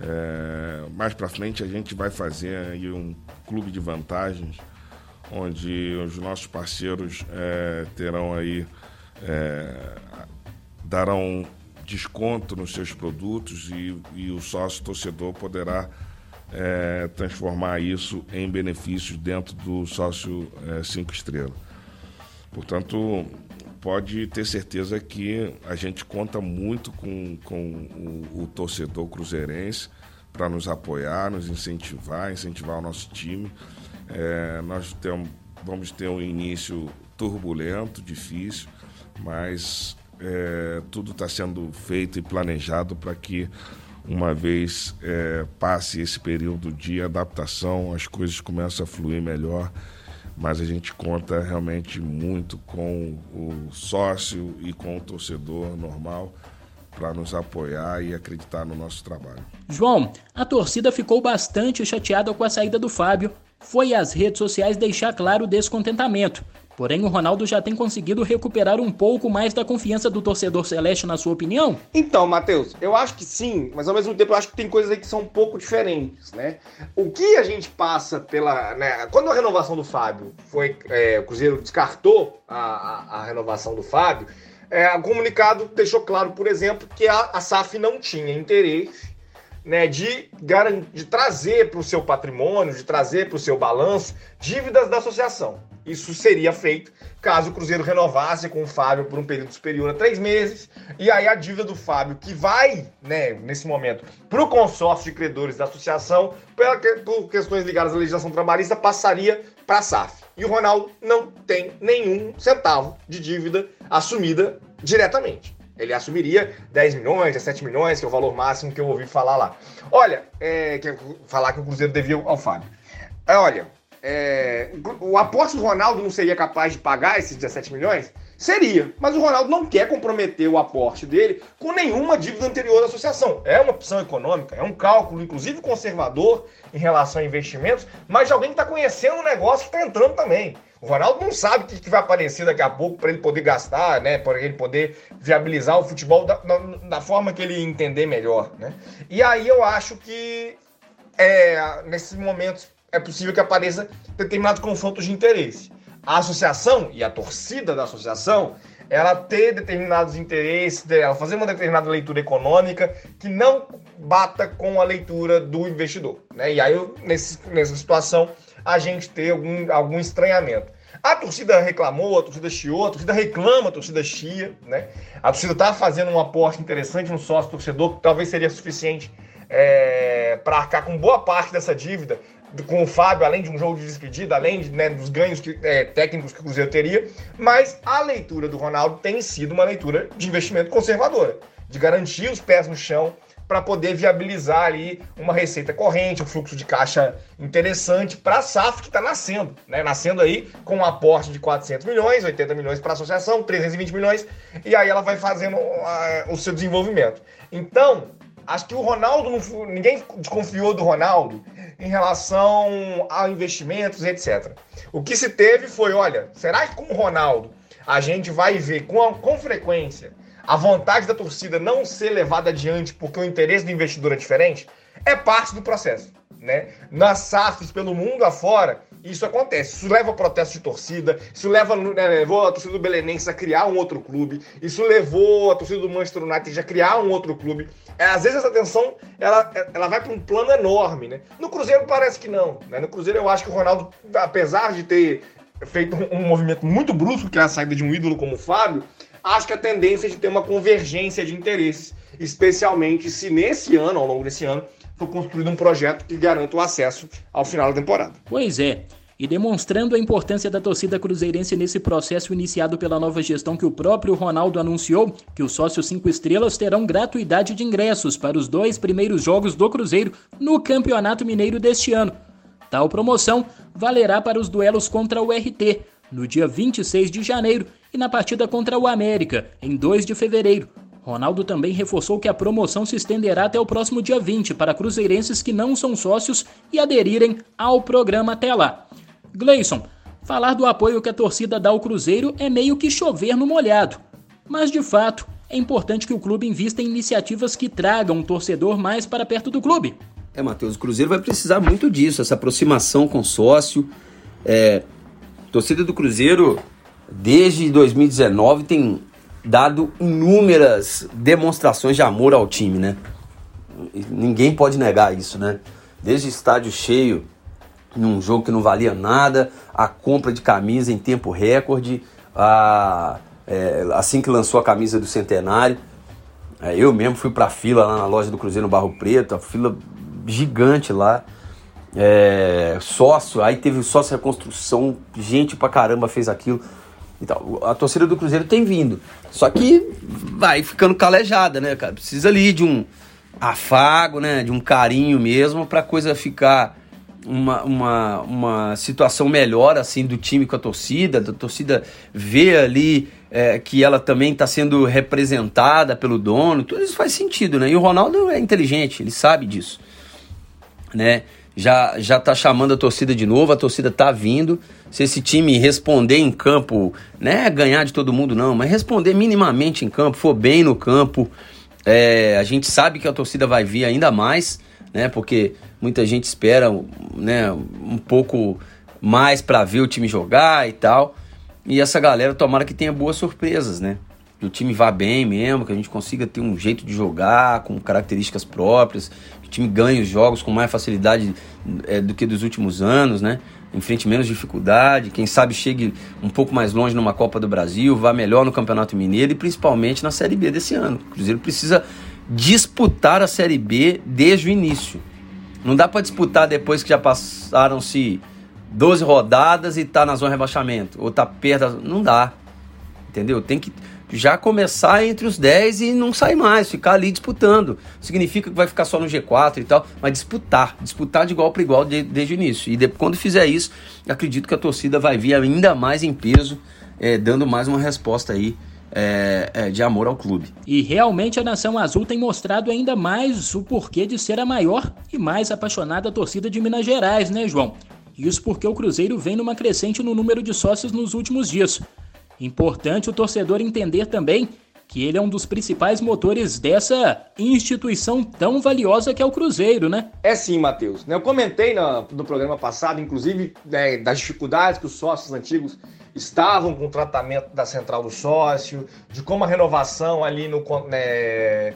É, mais para frente a gente vai fazer aí um clube de vantagens, onde os nossos parceiros é, terão aí é, darão desconto nos seus produtos e, e o sócio torcedor poderá é, transformar isso em benefícios dentro do sócio é, cinco estrelas. Portanto, pode ter certeza que a gente conta muito com, com o, o torcedor cruzeirense para nos apoiar, nos incentivar, incentivar o nosso time. É, nós temos, vamos ter um início turbulento, difícil, mas é, tudo está sendo feito e planejado para que, uma vez é, passe esse período de adaptação, as coisas comecem a fluir melhor mas a gente conta realmente muito com o sócio e com o torcedor normal para nos apoiar e acreditar no nosso trabalho. João, a torcida ficou bastante chateada com a saída do Fábio. Foi às redes sociais deixar claro o descontentamento. Porém, o Ronaldo já tem conseguido recuperar um pouco mais da confiança do torcedor celeste, na sua opinião? Então, Matheus, eu acho que sim, mas ao mesmo tempo eu acho que tem coisas aí que são um pouco diferentes, né? O que a gente passa pela. Né, quando a renovação do Fábio foi. É, o Cruzeiro descartou a, a, a renovação do Fábio, é, o comunicado deixou claro, por exemplo, que a, a SAF não tinha interesse né, de, de trazer para o seu patrimônio, de trazer para o seu balanço dívidas da associação. Isso seria feito caso o Cruzeiro renovasse com o Fábio por um período superior a três meses. E aí a dívida do Fábio, que vai, né, nesse momento, para o consórcio de credores da associação, por questões ligadas à legislação trabalhista, passaria para a SAF. E o Ronaldo não tem nenhum centavo de dívida assumida diretamente. Ele assumiria 10 milhões, 17 milhões, que é o valor máximo que eu ouvi falar lá. Olha, é, falar que o Cruzeiro devia ao Fábio. É, olha, é, o aporte do Ronaldo não seria capaz de pagar esses 17 milhões? Seria, mas o Ronaldo não quer comprometer o aporte dele com nenhuma dívida anterior da associação. É uma opção econômica, é um cálculo, inclusive conservador, em relação a investimentos, mas de alguém que está conhecendo o negócio que está entrando também. O Ronaldo não sabe o que vai aparecer daqui a pouco para ele poder gastar, né? Para ele poder viabilizar o futebol da, da, da, forma que ele entender melhor, né? E aí eu acho que é, nesses momentos é possível que apareça determinados confrontos de interesse a associação e a torcida da associação ela ter determinados interesses, ela fazer uma determinada leitura econômica que não bata com a leitura do investidor. Né? E aí, nesse, nessa situação, a gente ter algum, algum estranhamento. A torcida reclamou, a torcida chiou, a torcida reclama, a torcida chia, né? A torcida está fazendo um aporte interessante no sócio torcedor, que talvez seria suficiente é, para arcar com boa parte dessa dívida, com o Fábio, além de um jogo de despedida, além de, né, dos ganhos que, é, técnicos que o Cruzeiro teria, mas a leitura do Ronaldo tem sido uma leitura de investimento conservadora, de garantir os pés no chão para poder viabilizar ali uma receita corrente, um fluxo de caixa interessante para a SAF que está nascendo, né? Nascendo aí com um aporte de 400 milhões, 80 milhões para a associação, 320 milhões, e aí ela vai fazendo uh, o seu desenvolvimento. Então, acho que o Ronaldo, não, ninguém desconfiou do Ronaldo em relação a investimentos, etc. O que se teve foi, olha, será que com o Ronaldo a gente vai ver com, com frequência a vontade da torcida não ser levada adiante porque o interesse do investidor é diferente? É parte do processo. Né? Nas SAFs pelo mundo afora, isso acontece. Isso leva a protesto de torcida, isso leva, né, levou a torcida do Belenense a criar um outro clube, isso levou a torcida do Manchester United a criar um outro clube. É, às vezes essa tensão ela, ela vai para um plano enorme. Né? No Cruzeiro parece que não. Né? No Cruzeiro eu acho que o Ronaldo, apesar de ter feito um, um movimento muito brusco, que é a saída de um ídolo como o Fábio, acho que a tendência é de ter uma convergência de interesses, especialmente se nesse ano, ao longo desse ano, for construído um projeto que garanta o acesso ao final da temporada. Pois é. E demonstrando a importância da torcida cruzeirense nesse processo iniciado pela nova gestão que o próprio Ronaldo anunciou, que os sócios 5 estrelas terão gratuidade de ingressos para os dois primeiros jogos do Cruzeiro no Campeonato Mineiro deste ano. Tal promoção valerá para os duelos contra o RT, no dia 26 de janeiro, e na partida contra o América, em 2 de fevereiro, Ronaldo também reforçou que a promoção se estenderá até o próximo dia 20 para cruzeirenses que não são sócios e aderirem ao programa até lá. Gleison, falar do apoio que a torcida dá ao Cruzeiro é meio que chover no molhado. Mas de fato, é importante que o clube invista em iniciativas que tragam o torcedor mais para perto do clube. É, Matheus, o Cruzeiro vai precisar muito disso, essa aproximação com sócio. É, torcida do Cruzeiro, desde 2019, tem dado inúmeras demonstrações de amor ao time, né? Ninguém pode negar isso, né? Desde estádio cheio, num jogo que não valia nada, a compra de camisa em tempo recorde, a, é, assim que lançou a camisa do centenário. É, eu mesmo fui pra fila lá na loja do Cruzeiro no Barro Preto, a fila gigante lá. É, sócio, aí teve sócio reconstrução, gente pra caramba fez aquilo. Então, a torcida do Cruzeiro tem vindo. Só que vai ficando calejada, né, cara? Precisa ali de um afago, né? De um carinho mesmo pra coisa ficar uma, uma, uma situação melhor, assim, do time com a torcida. Da torcida ver ali é, que ela também está sendo representada pelo dono. Tudo isso faz sentido, né? E o Ronaldo é inteligente, ele sabe disso, né? Já já tá chamando a torcida de novo, a torcida tá vindo. Se esse time responder em campo, né, ganhar de todo mundo não, mas responder minimamente em campo, for bem no campo, é, a gente sabe que a torcida vai vir ainda mais, né, porque muita gente espera, né, um pouco mais para ver o time jogar e tal. E essa galera tomara que tenha boas surpresas, né? Que o time vá bem mesmo, que a gente consiga ter um jeito de jogar com características próprias, que o time ganhe os jogos com mais facilidade é, do que dos últimos anos, né? Enfrente menos dificuldade, quem sabe chegue um pouco mais longe numa Copa do Brasil, vá melhor no Campeonato Mineiro e principalmente na Série B desse ano. O Cruzeiro precisa disputar a Série B desde o início. Não dá para disputar depois que já passaram-se 12 rodadas e tá na zona de rebaixamento, ou tá perto, não dá. Entendeu? Tem que já começar entre os 10 e não sair mais, ficar ali disputando. Significa que vai ficar só no G4 e tal, mas disputar, disputar de igual para igual de, desde o início. E depois, quando fizer isso, acredito que a torcida vai vir ainda mais em peso, é, dando mais uma resposta aí é, é, de amor ao clube. E realmente a Nação Azul tem mostrado ainda mais o porquê de ser a maior e mais apaixonada torcida de Minas Gerais, né, João? Isso porque o Cruzeiro vem numa crescente no número de sócios nos últimos dias. Importante o torcedor entender também que ele é um dos principais motores dessa instituição tão valiosa que é o Cruzeiro, né? É sim, Matheus. Eu comentei no, no programa passado, inclusive, né, das dificuldades que os sócios antigos estavam com o tratamento da central do sócio, de como a renovação ali no, né,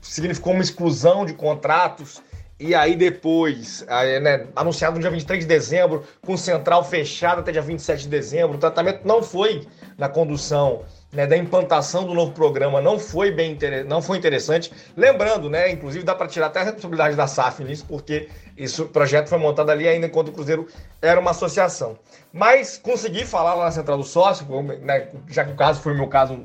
significou uma exclusão de contratos e aí depois, né, anunciado no dia 23 de dezembro, com central fechada até dia 27 de dezembro, o tratamento não foi na condução né, da implantação do novo programa não foi bem não foi interessante. Lembrando, né, inclusive dá para tirar até a responsabilidade da SAF nisso, porque esse projeto foi montado ali ainda enquanto o Cruzeiro era uma associação. Mas consegui falar lá na Central do Sócio, né, já que o caso foi o meu caso,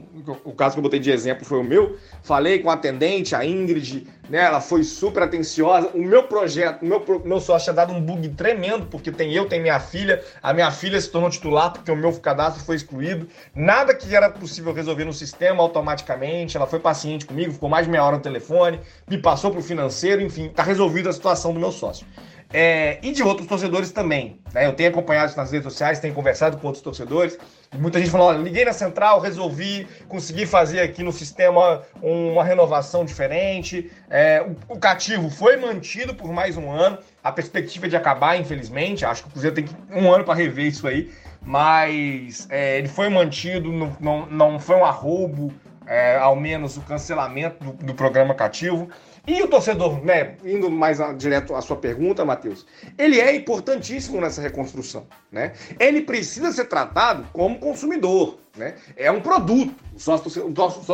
o caso que eu botei de exemplo foi o meu, falei com a atendente, a Ingrid, né, ela foi super atenciosa. O meu projeto, o meu, meu sócio tinha dado um bug tremendo, porque tem eu, tem minha filha, a minha filha se tornou titular porque o meu cadastro foi excluído. Nada que era possível resolver no sistema automaticamente, ela foi paciente comigo, ficou mais de meia hora no telefone, me passou para o financeiro, enfim, tá resolvida a situação do meu sócio. É, e de outros torcedores também. Né? Eu tenho acompanhado nas redes sociais, tenho conversado com outros torcedores. muita gente falou: olha, liguei na central, resolvi, consegui fazer aqui no sistema uma renovação diferente. É, o, o, cativo foi mantido por mais um ano. A perspectiva é de acabar, infelizmente. Acho que o Cruzeiro tem um ano para rever isso aí. Mas é, ele foi mantido, não, não, não foi um arroubo, é, ao menos o cancelamento do, do programa cativo. E o torcedor, né, indo mais direto à sua pergunta, Matheus, ele é importantíssimo nessa reconstrução, né? Ele precisa ser tratado como consumidor, né? É um produto. O sócio,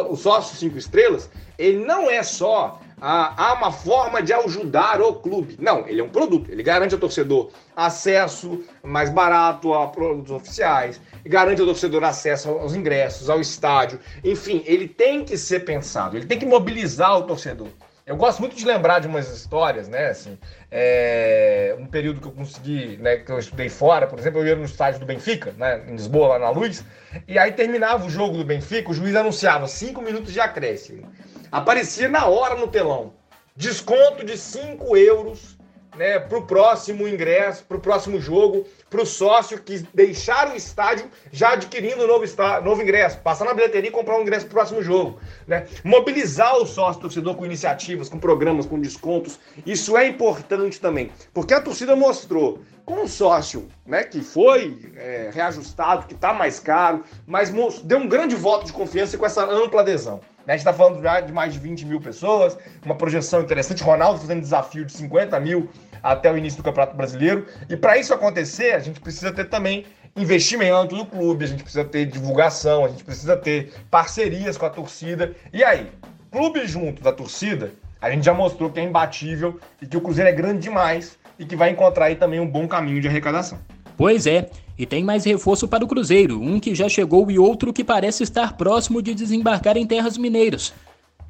o sócio cinco estrelas, ele não é só a, a uma forma de ajudar o clube. Não, ele é um produto. Ele garante ao torcedor acesso mais barato a produtos oficiais, garante ao torcedor acesso aos ingressos, ao estádio. Enfim, ele tem que ser pensado, ele tem que mobilizar o torcedor. Eu gosto muito de lembrar de umas histórias, né? Assim, é, um período que eu consegui, né? Que eu estudei fora, por exemplo, eu ia no estádio do Benfica, né? Em Lisboa, lá na Luz, e aí terminava o jogo do Benfica, o juiz anunciava cinco minutos de acréscimo. Aparecia na hora no telão. Desconto de 5 euros né, para o próximo ingresso, para o próximo jogo, para o sócio que deixar o estádio já adquirindo um novo, novo ingresso, passar na bilheteria e comprar um ingresso para o próximo jogo. Né? Mobilizar o sócio torcedor com iniciativas, com programas, com descontos, isso é importante também, porque a torcida mostrou com o sócio né, que foi é, reajustado, que está mais caro, mas deu um grande voto de confiança com essa ampla adesão. Né? A gente está falando já de mais de 20 mil pessoas, uma projeção interessante. Ronaldo fazendo desafio de 50 mil até o início do Campeonato Brasileiro. E para isso acontecer, a gente precisa ter também investimento no clube, a gente precisa ter divulgação, a gente precisa ter parcerias com a torcida. E aí, clube junto da torcida, a gente já mostrou que é imbatível e que o Cruzeiro é grande demais e que vai encontrar aí também um bom caminho de arrecadação. Pois é, e tem mais reforço para o Cruzeiro, um que já chegou e outro que parece estar próximo de desembarcar em terras mineiras.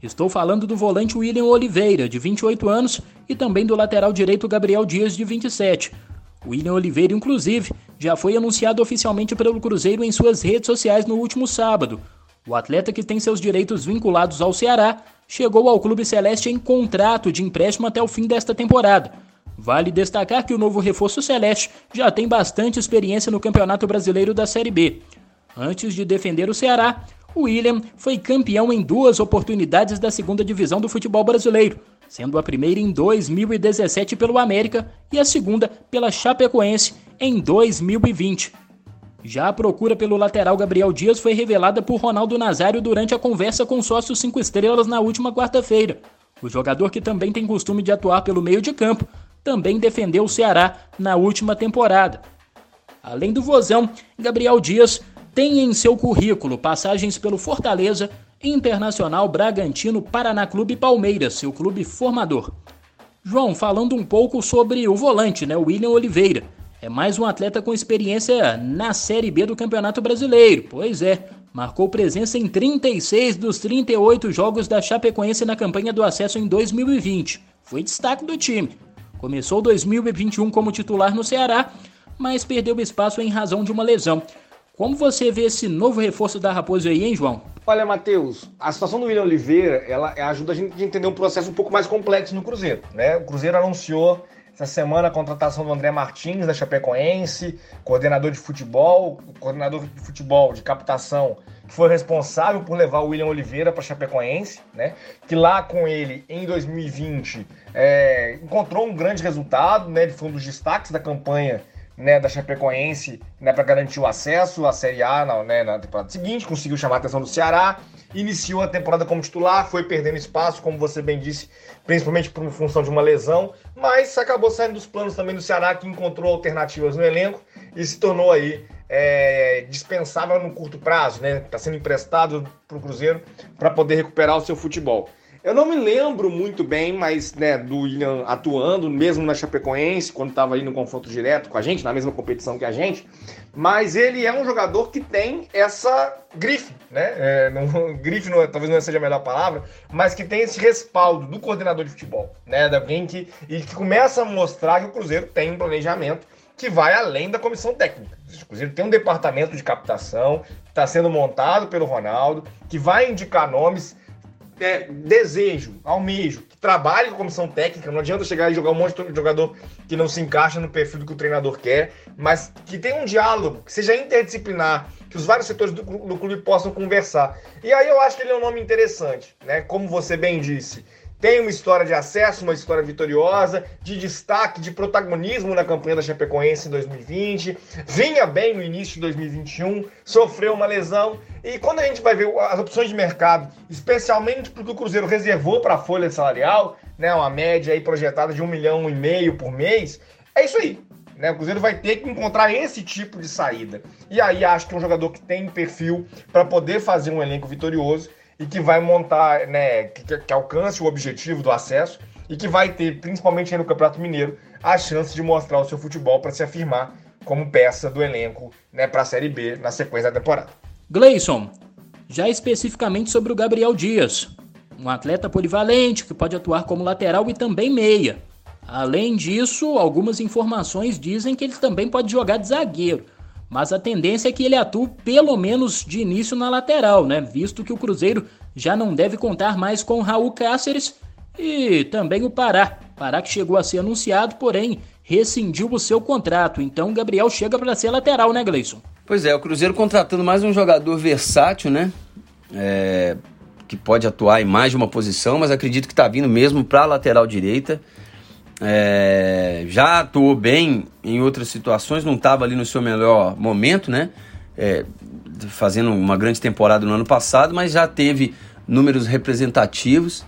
Estou falando do volante William Oliveira, de 28 anos, e também do lateral direito Gabriel Dias, de 27. William Oliveira, inclusive, já foi anunciado oficialmente pelo Cruzeiro em suas redes sociais no último sábado. O atleta que tem seus direitos vinculados ao Ceará chegou ao Clube Celeste em contrato de empréstimo até o fim desta temporada Vale destacar que o novo reforço celeste já tem bastante experiência no Campeonato Brasileiro da Série B. Antes de defender o Ceará, o William foi campeão em duas oportunidades da segunda divisão do futebol brasileiro, sendo a primeira em 2017 pelo América e a segunda pela Chapecoense em 2020. Já a procura pelo lateral Gabriel Dias foi revelada por Ronaldo Nazário durante a conversa com sócios 5 estrelas na última quarta-feira. O jogador que também tem costume de atuar pelo meio de campo também defendeu o Ceará na última temporada. Além do Vozão, Gabriel Dias tem em seu currículo passagens pelo Fortaleza, Internacional, Bragantino, Paraná Clube e Palmeiras, seu clube formador. João, falando um pouco sobre o volante, né, William Oliveira. É mais um atleta com experiência na Série B do Campeonato Brasileiro. Pois é, marcou presença em 36 dos 38 jogos da Chapecoense na campanha do acesso em 2020. Foi destaque do time. Começou 2021 como titular no Ceará, mas perdeu espaço em razão de uma lesão. Como você vê esse novo reforço da Raposo aí, hein, João? Olha, Matheus, a situação do William Oliveira, ela ajuda a gente a entender um processo um pouco mais complexo no Cruzeiro, né? O Cruzeiro anunciou essa semana a contratação do André Martins, da Chapecoense, coordenador de futebol, coordenador de futebol de captação, que foi responsável por levar o William Oliveira para Chapecoense, né? Que lá com ele, em 2020, é, encontrou um grande resultado, né? Ele foi um dos destaques da campanha né, da Chapecoense né, para garantir o acesso à Série A na, né, na temporada seguinte, conseguiu chamar a atenção do Ceará, iniciou a temporada como titular, foi perdendo espaço, como você bem disse, principalmente por função de uma lesão, mas acabou saindo dos planos também do Ceará, que encontrou alternativas no elenco e se tornou aí é, dispensável no curto prazo, né? Está sendo emprestado para o Cruzeiro para poder recuperar o seu futebol. Eu não me lembro muito bem, mas né, do William atuando, mesmo na Chapecoense, quando estava aí no confronto direto com a gente, na mesma competição que a gente. Mas ele é um jogador que tem essa grife, né? É, não, *laughs* grife não, talvez não seja a melhor palavra, mas que tem esse respaldo do coordenador de futebol, né? Alguém que, e que começa a mostrar que o Cruzeiro tem um planejamento que vai além da comissão técnica. O Cruzeiro tem um departamento de captação, está sendo montado pelo Ronaldo, que vai indicar nomes é, desejo, almejo, que trabalhe com a comissão técnica. Não adianta chegar e jogar um monte de jogador que não se encaixa no perfil do que o treinador quer, mas que tenha um diálogo, que seja interdisciplinar, que os vários setores do, do clube possam conversar. E aí eu acho que ele é um nome interessante, né? Como você bem disse tem uma história de acesso, uma história vitoriosa, de destaque, de protagonismo na campanha da Chapecoense em 2020. Vinha bem no início de 2021, sofreu uma lesão. E quando a gente vai ver as opções de mercado, especialmente porque o Cruzeiro reservou para a folha salarial, né, uma média aí projetada de um milhão e meio por mês, é isso aí. Né? O Cruzeiro vai ter que encontrar esse tipo de saída. E aí acho que é um jogador que tem perfil para poder fazer um elenco vitorioso e que vai montar, né, que, que alcance o objetivo do acesso e que vai ter, principalmente no Campeonato Mineiro, a chance de mostrar o seu futebol para se afirmar como peça do elenco né, para a Série B na sequência da temporada. Gleison, já especificamente sobre o Gabriel Dias, um atleta polivalente que pode atuar como lateral e também meia. Além disso, algumas informações dizem que ele também pode jogar de zagueiro mas a tendência é que ele atue pelo menos de início na lateral, né? Visto que o Cruzeiro já não deve contar mais com Raul Cáceres e também o Pará. Pará que chegou a ser anunciado, porém rescindiu o seu contrato. Então Gabriel chega para ser lateral, né, Gleison? Pois é, o Cruzeiro contratando mais um jogador versátil, né? É, que pode atuar em mais de uma posição, mas acredito que está vindo mesmo para a lateral direita. É, já atuou bem em outras situações, não estava ali no seu melhor momento, né? É, fazendo uma grande temporada no ano passado, mas já teve números representativos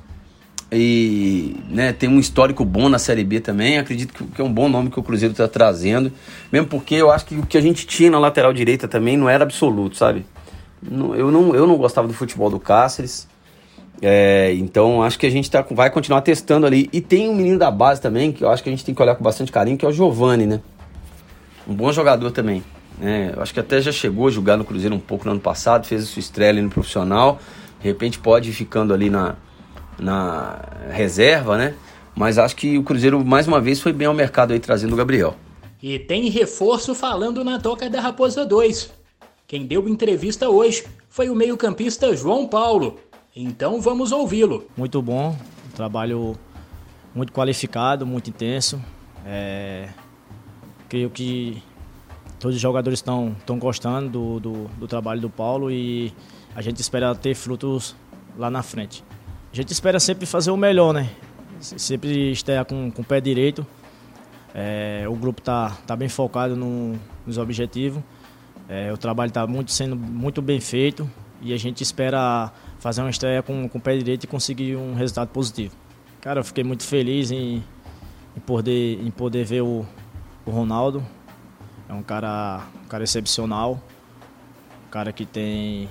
e né, tem um histórico bom na Série B também. Acredito que, é um bom nome que o Cruzeiro está trazendo, mesmo porque eu acho que o que a gente tinha na lateral direita também não era absoluto, sabe? Eu não, eu não gostava do futebol do Cáceres. É, então acho que a gente tá, vai continuar testando ali. E tem um menino da base também, que eu acho que a gente tem que olhar com bastante carinho, que é o Giovani, né? Um bom jogador também. Né? Eu acho que até já chegou a jogar no Cruzeiro um pouco no ano passado, fez a sua estreia ali no profissional. De repente pode ir ficando ali na, na reserva, né? Mas acho que o Cruzeiro mais uma vez foi bem ao mercado aí trazendo o Gabriel. E tem reforço falando na toca da Raposa 2. Quem deu entrevista hoje foi o meio-campista João Paulo, então vamos ouvi-lo. Muito bom, um trabalho muito qualificado, muito intenso. É, creio que todos os jogadores estão, estão gostando do, do, do, trabalho do Paulo e a gente espera ter frutos lá na frente. A gente espera sempre fazer o melhor, né? Sempre estar com, com o pé direito. É, o grupo está tá bem focado no, nos objetivos É, o trabalho está muito, sendo muito bem feito e a gente espera fazer uma estreia com, com o pé direito e conseguir um resultado positivo. Cara, eu fiquei muito feliz em, em poder, em poder ver o, o Ronaldo. É um cara, um cara excepcional, um cara que tem,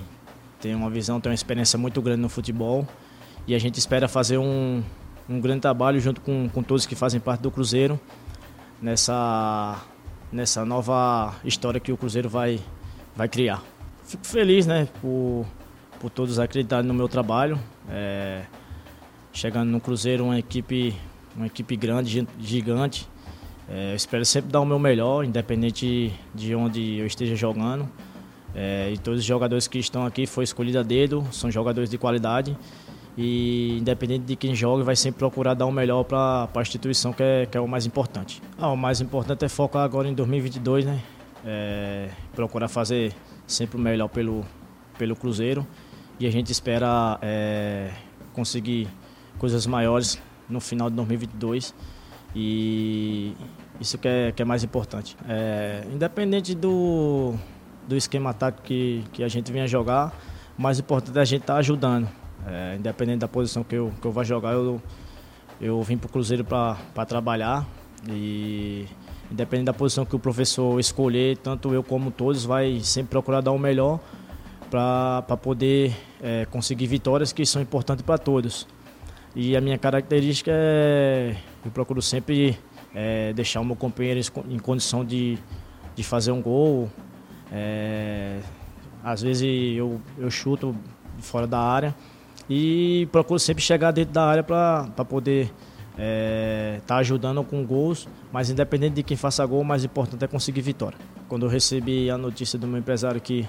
tem uma visão, tem uma experiência muito grande no futebol. E a gente espera fazer um, um grande trabalho junto com, com todos que fazem parte do Cruzeiro nessa, nessa nova história que o Cruzeiro vai, vai criar. Fico feliz né, por, por todos acreditarem no meu trabalho. É, chegando no Cruzeiro, uma equipe, uma equipe grande, gigante. É, espero sempre dar o meu melhor, independente de onde eu esteja jogando. É, e todos os jogadores que estão aqui foi escolhido a dedo, são jogadores de qualidade e independente de quem joga, vai sempre procurar dar o melhor para a instituição, que é, que é o mais importante. Ah, o mais importante é focar agora em 2022, né? É, procurar fazer sempre o melhor pelo, pelo Cruzeiro e a gente espera é, conseguir coisas maiores no final de 2022 e isso que é, que é mais importante. É, independente do, do esquema tático que, que a gente venha jogar, o mais importante é a gente estar tá ajudando. É, independente da posição que eu, que eu vá jogar, eu, eu vim para o Cruzeiro para trabalhar e independente da posição que o professor escolher, tanto eu como todos, vai sempre procurar dar o melhor para poder é, conseguir vitórias que são importantes para todos. E a minha característica é, eu procuro sempre é, deixar o meu companheiro em condição de, de fazer um gol. É, às vezes eu, eu chuto fora da área e procuro sempre chegar dentro da área para poder estar é, tá ajudando com gols, mas independente de quem faça gol, o mais importante é conseguir vitória. Quando eu recebi a notícia do meu empresário que,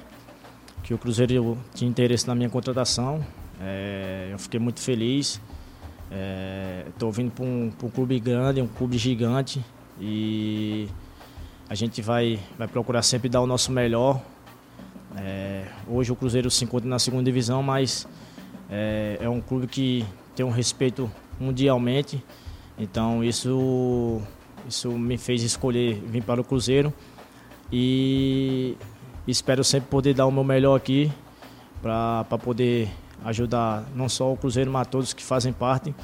que o Cruzeiro tinha interesse na minha contratação, é, eu fiquei muito feliz. Estou é, vindo para um, um clube grande, um clube gigante e a gente vai, vai procurar sempre dar o nosso melhor. É, hoje o Cruzeiro se encontra na segunda divisão, mas é, é um clube que tem um respeito mundialmente, então isso, isso me fez escolher vir para o Cruzeiro e espero sempre poder dar o meu melhor aqui para poder ajudar não só o Cruzeiro, mas todos que fazem parte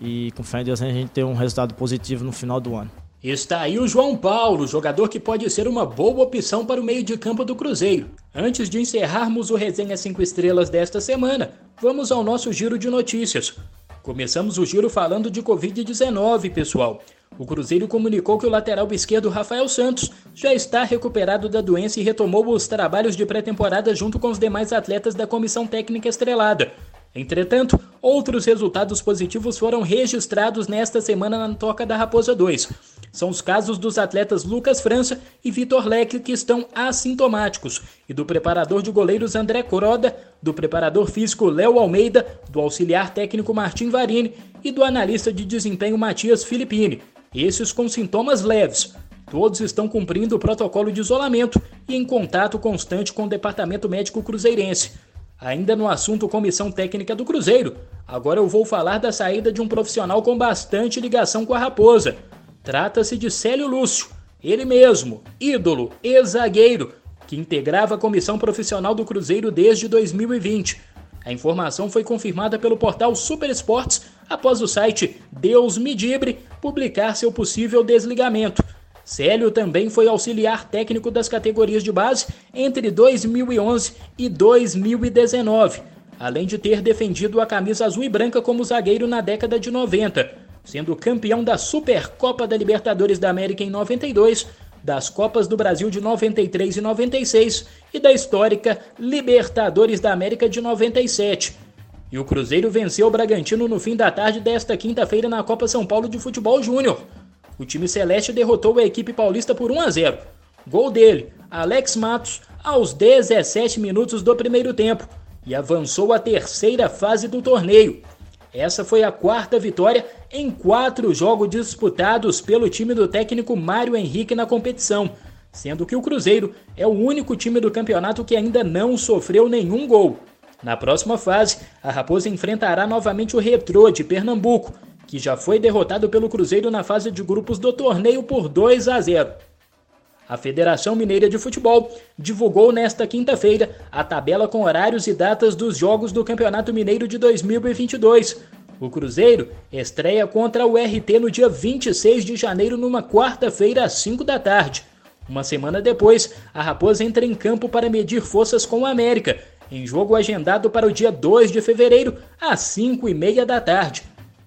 e com fé em Deus a gente ter um resultado positivo no final do ano. Está aí o João Paulo, jogador que pode ser uma boa opção para o meio de campo do Cruzeiro. Antes de encerrarmos o Resenha 5 Estrelas desta semana, vamos ao nosso giro de notícias. Começamos o giro falando de Covid-19, pessoal. O Cruzeiro comunicou que o lateral esquerdo Rafael Santos já está recuperado da doença e retomou os trabalhos de pré-temporada junto com os demais atletas da comissão técnica estrelada. Entretanto, outros resultados positivos foram registrados nesta semana na Toca da Raposa 2. São os casos dos atletas Lucas França e Vitor Leque que estão assintomáticos, e do preparador de goleiros André Coroda, do preparador físico Léo Almeida, do auxiliar técnico Martim Varini e do analista de desempenho Matias Filippini. Esses com sintomas leves. Todos estão cumprindo o protocolo de isolamento e em contato constante com o Departamento Médico Cruzeirense. Ainda no assunto comissão técnica do Cruzeiro, agora eu vou falar da saída de um profissional com bastante ligação com a Raposa. Trata-se de Célio Lúcio, ele mesmo, ídolo, ex-zagueiro, que integrava a comissão profissional do Cruzeiro desde 2020. A informação foi confirmada pelo portal Super Esportes após o site Deus Medibre publicar seu possível desligamento. Célio também foi auxiliar técnico das categorias de base entre 2011 e 2019, além de ter defendido a camisa azul e branca como zagueiro na década de 90, sendo campeão da Supercopa da Libertadores da América em 92, das Copas do Brasil de 93 e 96 e da histórica Libertadores da América de 97. E o Cruzeiro venceu o Bragantino no fim da tarde desta quinta-feira na Copa São Paulo de Futebol Júnior o time celeste derrotou a equipe paulista por 1 a 0. Gol dele, Alex Matos, aos 17 minutos do primeiro tempo e avançou à terceira fase do torneio. Essa foi a quarta vitória em quatro jogos disputados pelo time do técnico Mário Henrique na competição, sendo que o Cruzeiro é o único time do campeonato que ainda não sofreu nenhum gol. Na próxima fase, a Raposa enfrentará novamente o Retrô de Pernambuco, que já foi derrotado pelo Cruzeiro na fase de grupos do torneio por 2 a 0. A Federação Mineira de Futebol divulgou nesta quinta-feira a tabela com horários e datas dos jogos do Campeonato Mineiro de 2022. O Cruzeiro estreia contra o RT no dia 26 de janeiro, numa quarta-feira, às 5 da tarde. Uma semana depois, a Raposa entra em campo para medir forças com o América, em jogo agendado para o dia 2 de fevereiro, às 5 e meia da tarde.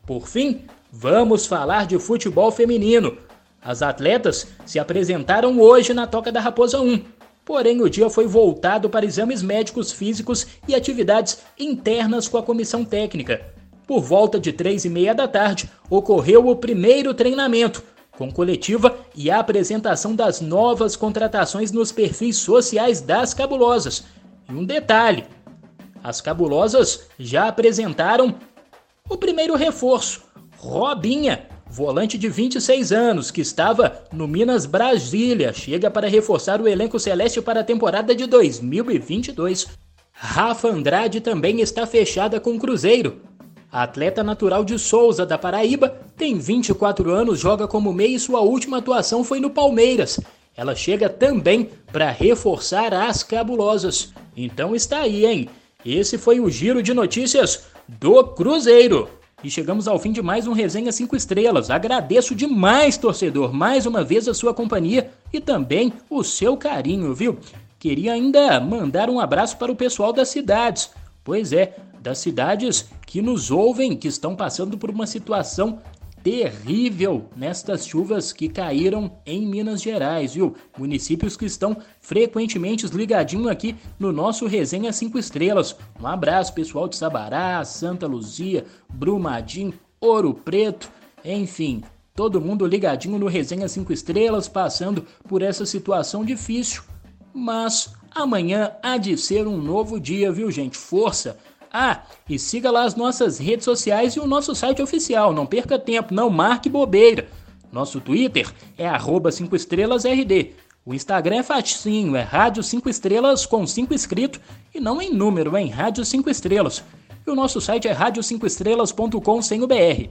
Por fim, vamos falar de futebol feminino. As atletas se apresentaram hoje na Toca da Raposa 1. Porém, o dia foi voltado para exames médicos físicos e atividades internas com a comissão técnica. Por volta de três e meia da tarde, ocorreu o primeiro treinamento, com coletiva e a apresentação das novas contratações nos perfis sociais das cabulosas. E um detalhe: as cabulosas já apresentaram o primeiro reforço, Robinha, volante de 26 anos, que estava no Minas Brasília, chega para reforçar o elenco celeste para a temporada de 2022. Rafa Andrade também está fechada com o Cruzeiro. A atleta natural de Souza, da Paraíba, tem 24 anos, joga como meia e sua última atuação foi no Palmeiras. Ela chega também para reforçar as cabulosas. Então está aí, hein? Esse foi o giro de notícias do Cruzeiro. E chegamos ao fim de mais um Resenha 5 Estrelas. Agradeço demais, torcedor, mais uma vez a sua companhia e também o seu carinho, viu? Queria ainda mandar um abraço para o pessoal das cidades. Pois é, das cidades que nos ouvem, que estão passando por uma situação terrível nestas chuvas que caíram em Minas Gerais, viu? Municípios que estão frequentemente ligadinho aqui no nosso Resenha 5 Estrelas. Um abraço, pessoal de Sabará, Santa Luzia, Brumadinho, Ouro Preto, enfim, todo mundo ligadinho no Resenha 5 Estrelas, passando por essa situação difícil. Mas amanhã há de ser um novo dia, viu, gente? Força! Ah, e siga lá as nossas redes sociais e o nosso site oficial. Não perca tempo, não marque bobeira. Nosso Twitter é 5 estrelasRD. O Instagram é facinho, é Rádio 5 Estrelas com 5 escrito e não em número, é em Rádio 5 Estrelas. E o nosso site é rádio5estrelas.com sem o BR.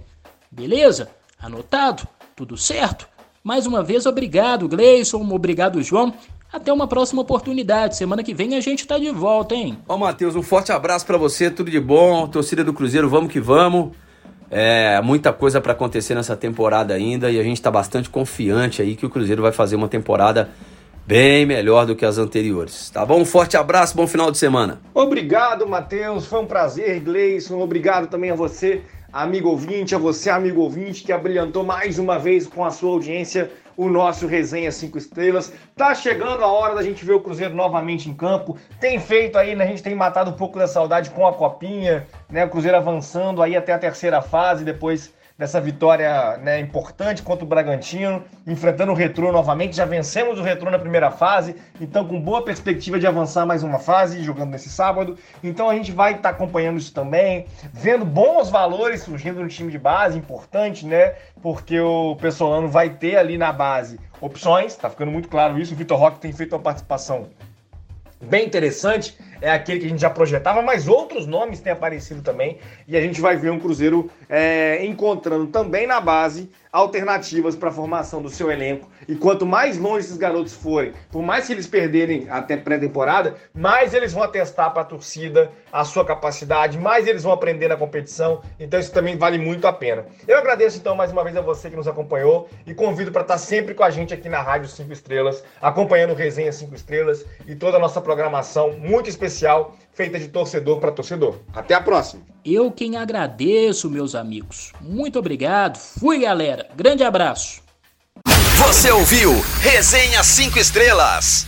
Beleza? Anotado? Tudo certo? Mais uma vez, obrigado, Gleison, obrigado, João. Até uma próxima oportunidade. Semana que vem a gente tá de volta, hein? Ó, Matheus, um forte abraço para você, tudo de bom. Torcida do Cruzeiro, vamos que vamos. É, muita coisa para acontecer nessa temporada ainda e a gente está bastante confiante aí que o Cruzeiro vai fazer uma temporada bem melhor do que as anteriores. Tá bom? Um forte abraço, bom final de semana. Obrigado, Matheus. Foi um prazer, Gleison. Obrigado também a você, amigo ouvinte, a você, amigo ouvinte, que abrilhantou mais uma vez com a sua audiência o nosso Resenha 5 Estrelas. Tá chegando a hora da gente ver o Cruzeiro novamente em campo. Tem feito aí, né? A gente tem matado um pouco da saudade com a copinha, né? O Cruzeiro avançando aí até a terceira fase, depois dessa vitória né, importante contra o Bragantino, enfrentando o Retrô novamente. Já vencemos o Retrô na primeira fase, então com boa perspectiva de avançar mais uma fase, jogando nesse sábado. Então a gente vai estar tá acompanhando isso também, vendo bons valores surgindo no time de base, importante, né? Porque o Pessolano vai ter ali na base opções, tá ficando muito claro isso. O Vitor Roque tem feito uma participação bem interessante, é aquele que a gente já projetava, mas outros nomes têm aparecido também, e a gente vai ver um Cruzeiro é, encontrando também na base alternativas para a formação do seu elenco. E quanto mais longe esses garotos forem, por mais que eles perderem até pré-temporada, mais eles vão atestar para a torcida a sua capacidade, mais eles vão aprender na competição. Então isso também vale muito a pena. Eu agradeço então mais uma vez a você que nos acompanhou e convido para estar sempre com a gente aqui na Rádio 5 Estrelas, acompanhando o Resenha 5 Estrelas e toda a nossa programação muito especial feita de torcedor para torcedor. Até a próxima. Eu quem agradeço, meus amigos. Muito obrigado. Fui, galera. Grande abraço. Você ouviu Resenha 5 Estrelas.